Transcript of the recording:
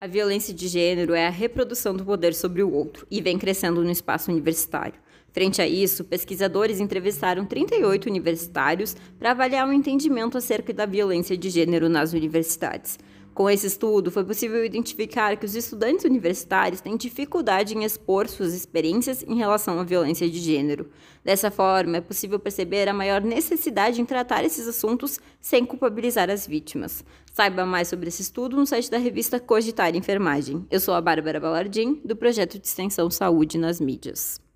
A violência de gênero é a reprodução do poder sobre o outro e vem crescendo no espaço universitário. Frente a isso, pesquisadores entrevistaram 38 universitários para avaliar o entendimento acerca da violência de gênero nas universidades. Com esse estudo, foi possível identificar que os estudantes universitários têm dificuldade em expor suas experiências em relação à violência de gênero. Dessa forma, é possível perceber a maior necessidade em tratar esses assuntos sem culpabilizar as vítimas. Saiba mais sobre esse estudo no site da revista Cogitar Enfermagem. Eu sou a Bárbara Ballardim, do projeto de extensão Saúde nas Mídias.